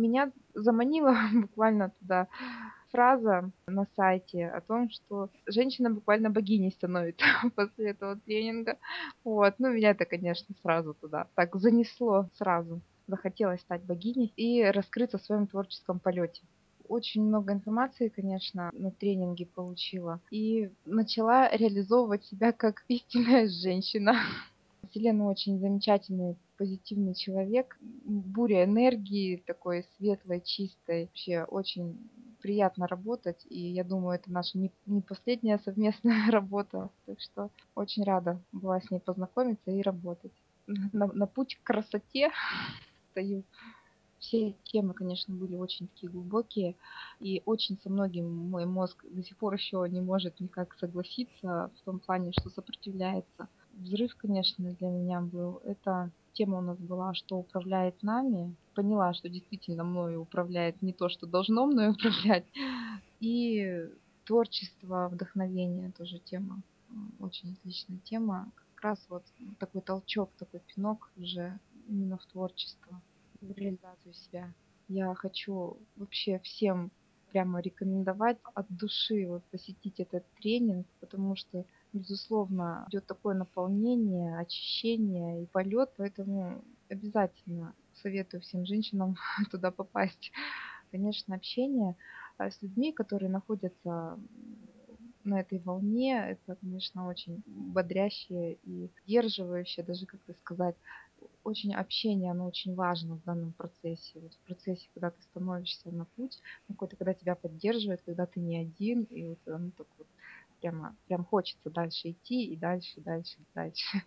меня заманила буквально туда фраза на сайте о том, что женщина буквально богиней становится после этого тренинга. Вот. Ну, меня это, конечно, сразу туда так занесло сразу. Захотелось стать богиней и раскрыться в своем творческом полете. Очень много информации, конечно, на тренинге получила. И начала реализовывать себя как истинная женщина. Вселенная очень замечательный, позитивный человек. Буря энергии такой светлой, чистой. Вообще очень приятно работать. И я думаю, это наша не, не последняя совместная работа. Так что очень рада была с ней познакомиться и работать. На, на путь к красоте стою. Все темы, конечно, были очень такие глубокие, и очень со многим мой мозг до сих пор еще не может никак согласиться в том плане, что сопротивляется. Взрыв, конечно, для меня был. Это тема у нас была, что управляет нами. Поняла, что действительно мною управляет не то, что должно мною управлять. И творчество, вдохновение тоже тема. Очень отличная тема. Как раз вот такой толчок, такой пинок уже именно в творчество в реализацию себя. Я хочу вообще всем прямо рекомендовать от души вот посетить этот тренинг, потому что, безусловно, идет такое наполнение, очищение и полет, поэтому обязательно советую всем женщинам туда попасть. Конечно, общение а, с людьми, которые находятся на этой волне, это, конечно, очень бодрящее и держивающее, даже как-то сказать, очень общение, оно очень важно в данном процессе. Вот в процессе, когда ты становишься на путь, какой-то, когда тебя поддерживает, когда ты не один, и вот оно так вот прямо, прям хочется дальше идти и дальше, дальше, дальше.